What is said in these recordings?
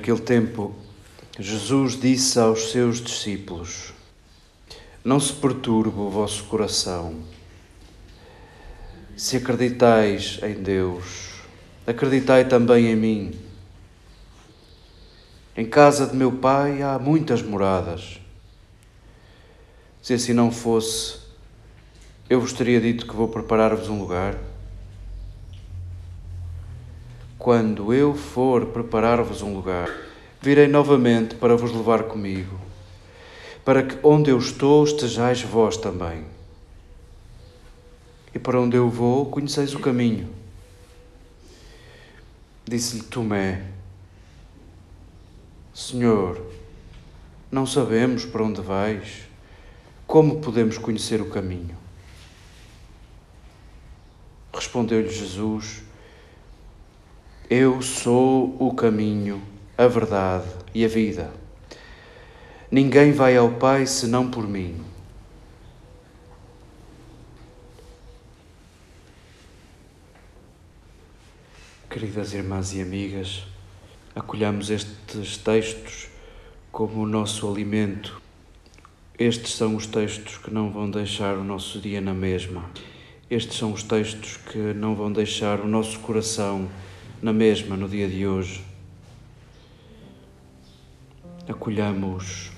Naquele tempo, Jesus disse aos seus discípulos: Não se perturbe o vosso coração. Se acreditais em Deus, acreditai também em mim. Em casa de meu pai há muitas moradas. Se assim não fosse, eu vos teria dito que vou preparar-vos um lugar. Quando eu for preparar-vos um lugar, virei novamente para vos levar comigo, para que onde eu estou estejais vós também. E para onde eu vou, conheceis o caminho. Disse-lhe Tomé: Senhor, não sabemos para onde vais, como podemos conhecer o caminho? Respondeu-lhe Jesus: eu sou o caminho, a verdade e a vida. Ninguém vai ao Pai senão por mim. Queridas irmãs e amigas, acolhamos estes textos como o nosso alimento. Estes são os textos que não vão deixar o nosso dia na mesma. Estes são os textos que não vão deixar o nosso coração na mesma no dia de hoje. Acolhamos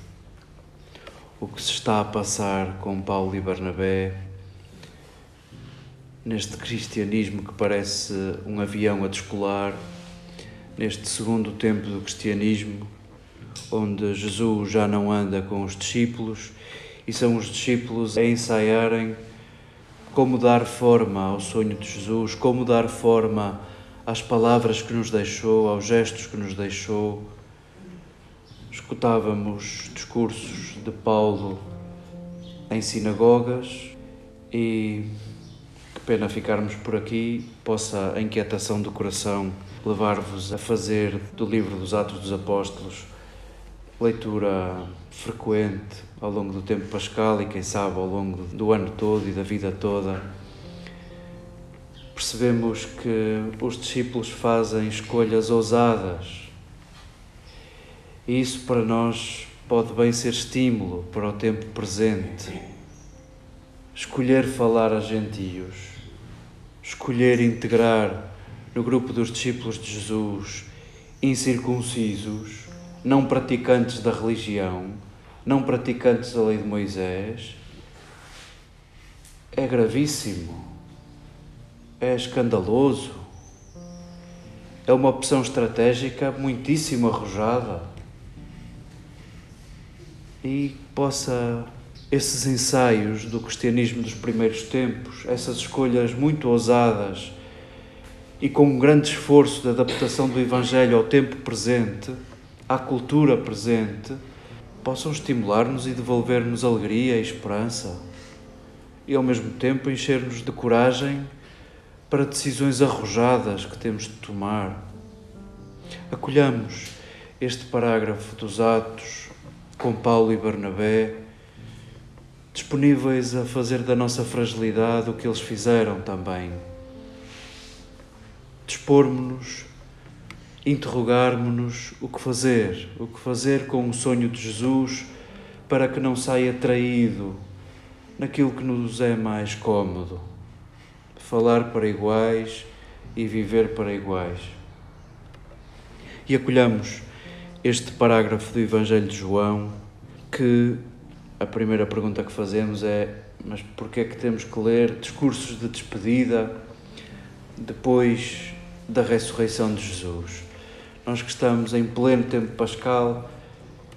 o que se está a passar com Paulo e Barnabé neste cristianismo que parece um avião a descolar, neste segundo tempo do cristianismo, onde Jesus já não anda com os discípulos e são os discípulos a ensaiarem como dar forma ao sonho de Jesus, como dar forma às palavras que nos deixou, aos gestos que nos deixou. Escutávamos discursos de Paulo em sinagogas e que pena ficarmos por aqui, possa a inquietação do coração levar-vos a fazer do livro dos Atos dos Apóstolos leitura frequente ao longo do tempo pascal e quem sabe ao longo do ano todo e da vida toda percebemos que os discípulos fazem escolhas ousadas. E isso para nós pode bem ser estímulo para o tempo presente. Escolher falar a gentios, escolher integrar no grupo dos discípulos de Jesus incircuncisos, não praticantes da religião, não praticantes da lei de Moisés, é gravíssimo é escandaloso, é uma opção estratégica muitíssimo arrojada. E possa esses ensaios do cristianismo dos primeiros tempos, essas escolhas muito ousadas e com um grande esforço de adaptação do Evangelho ao tempo presente, à cultura presente, possam estimular-nos e devolver-nos alegria e esperança. E ao mesmo tempo encher-nos de coragem para decisões arrojadas que temos de tomar. Acolhamos este parágrafo dos Atos com Paulo e Barnabé, disponíveis a fazer da nossa fragilidade o que eles fizeram também. Dispormos-nos, interrogarmos-nos o que fazer, o que fazer com o sonho de Jesus para que não saia traído naquilo que nos é mais cômodo falar para iguais e viver para iguais. E acolhamos este parágrafo do Evangelho de João, que a primeira pergunta que fazemos é: mas porquê é que temos que ler discursos de despedida depois da ressurreição de Jesus? Nós que estamos em pleno tempo pascal,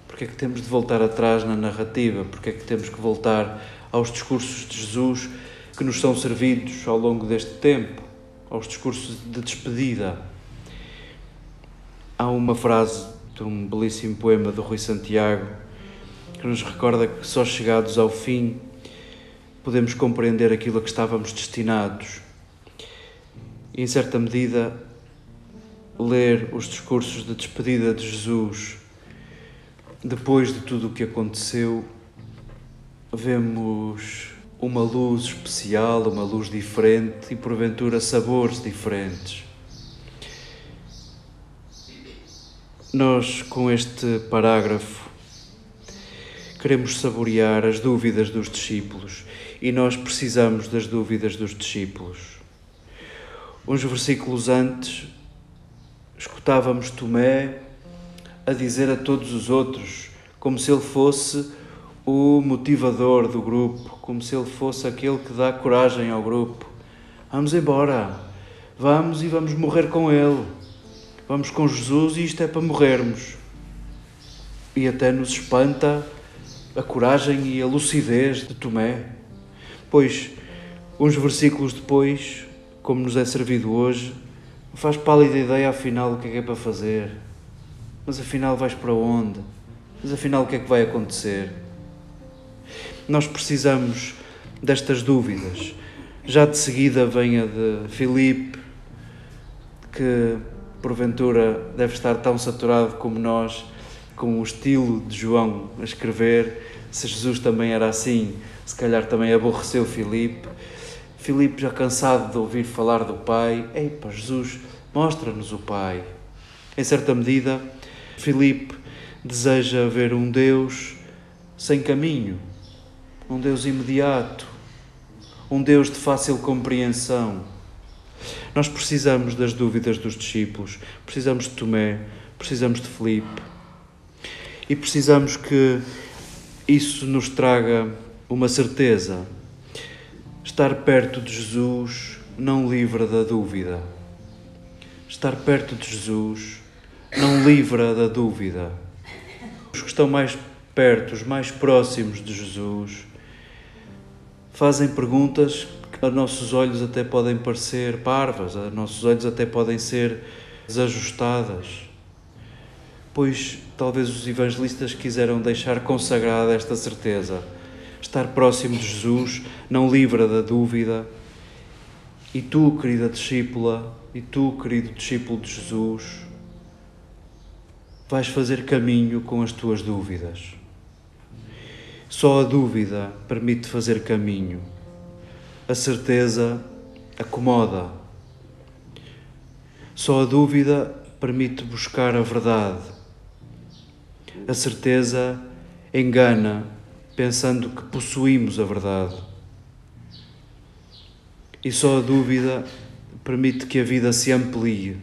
porquê é que temos de voltar atrás na narrativa? Porquê é que temos que voltar aos discursos de Jesus? Que nos são servidos ao longo deste tempo, aos discursos de despedida. Há uma frase de um belíssimo poema do Rui Santiago que nos recorda que só chegados ao fim podemos compreender aquilo a que estávamos destinados. E, em certa medida, ler os discursos de despedida de Jesus depois de tudo o que aconteceu, vemos uma luz especial, uma luz diferente e porventura sabores diferentes. Nós, com este parágrafo, queremos saborear as dúvidas dos discípulos e nós precisamos das dúvidas dos discípulos. Uns versículos antes, escutávamos Tomé a dizer a todos os outros, como se ele fosse o motivador do grupo, como se ele fosse aquele que dá coragem ao grupo. Vamos embora, vamos e vamos morrer com ele. Vamos com Jesus e isto é para morrermos. E até nos espanta a coragem e a lucidez de Tomé. Pois, uns versículos depois, como nos é servido hoje, faz pálida ideia afinal o que é que é para fazer. Mas afinal vais para onde? Mas afinal o que é que vai acontecer? Nós precisamos destas dúvidas. Já de seguida vem a de Filipe, que porventura deve estar tão saturado como nós, com o estilo de João a escrever. Se Jesus também era assim, se calhar também aborreceu Filipe. Filipe, já cansado de ouvir falar do Pai, ei, para Jesus, mostra-nos o Pai. Em certa medida, Filipe deseja ver um Deus sem caminho, um Deus imediato, um Deus de fácil compreensão nós precisamos das dúvidas dos discípulos, precisamos de Tomé, precisamos de Felipe e precisamos que isso nos traga uma certeza. Estar perto de Jesus não livra da dúvida. Estar perto de Jesus não livra da dúvida. Os que estão mais perto, os mais próximos de Jesus, fazem perguntas a nossos olhos até podem parecer parvas, a nossos olhos até podem ser desajustadas, pois talvez os evangelistas quiseram deixar consagrada esta certeza. Estar próximo de Jesus não livra da dúvida. E tu, querida discípula, e tu, querido discípulo de Jesus, vais fazer caminho com as tuas dúvidas. Só a dúvida permite fazer caminho a certeza acomoda. Só a dúvida permite buscar a verdade. A certeza engana, pensando que possuímos a verdade. E só a dúvida permite que a vida se amplie.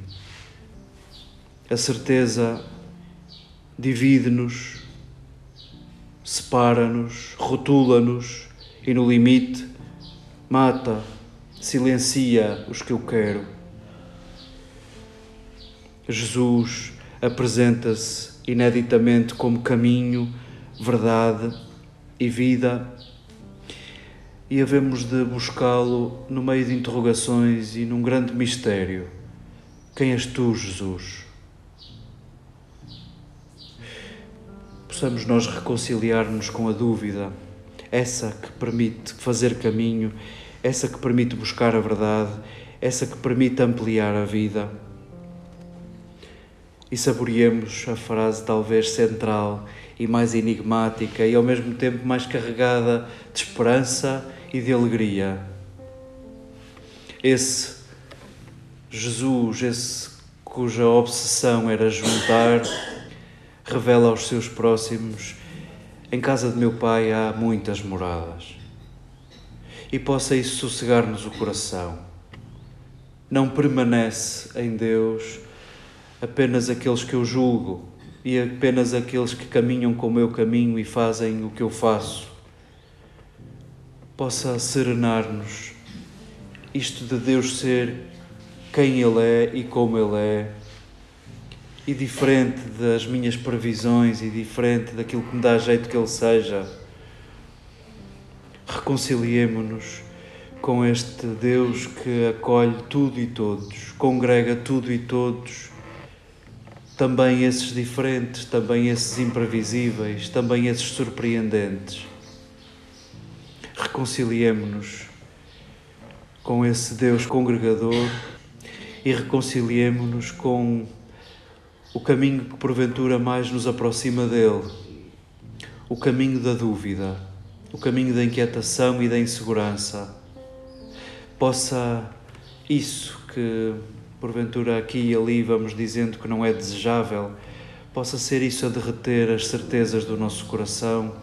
A certeza divide-nos, separa-nos, rotula-nos e, no limite, mata, silencia os que eu quero. Jesus apresenta-se ineditamente como caminho, verdade e vida, e havemos de buscá-lo no meio de interrogações e num grande mistério. Quem és tu, Jesus? Possamos nós reconciliar-nos com a dúvida, essa que permite fazer caminho essa que permite buscar a verdade, essa que permite ampliar a vida. E saboreemos a frase talvez central e mais enigmática e ao mesmo tempo mais carregada de esperança e de alegria. Esse Jesus, esse cuja obsessão era juntar, revela aos seus próximos: em casa de meu pai há muitas moradas e possa isso sossegar-nos o coração. Não permanece em Deus apenas aqueles que eu julgo e apenas aqueles que caminham com o meu caminho e fazem o que eu faço. Possa serenar-nos isto de Deus ser quem Ele é e como Ele é, e diferente das minhas previsões e diferente daquilo que me dá jeito que Ele seja reconciliemo-nos com este Deus que acolhe tudo e todos, congrega tudo e todos, também esses diferentes, também esses imprevisíveis, também esses surpreendentes. Reconciliemo-nos com esse Deus congregador e reconciliemo-nos com o caminho que porventura mais nos aproxima dele, o caminho da dúvida. O caminho da inquietação e da insegurança, possa isso que porventura aqui e ali vamos dizendo que não é desejável, possa ser isso a derreter as certezas do nosso coração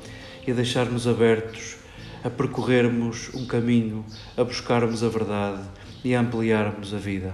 e a deixar-nos abertos a percorrermos um caminho, a buscarmos a verdade e a ampliarmos a vida.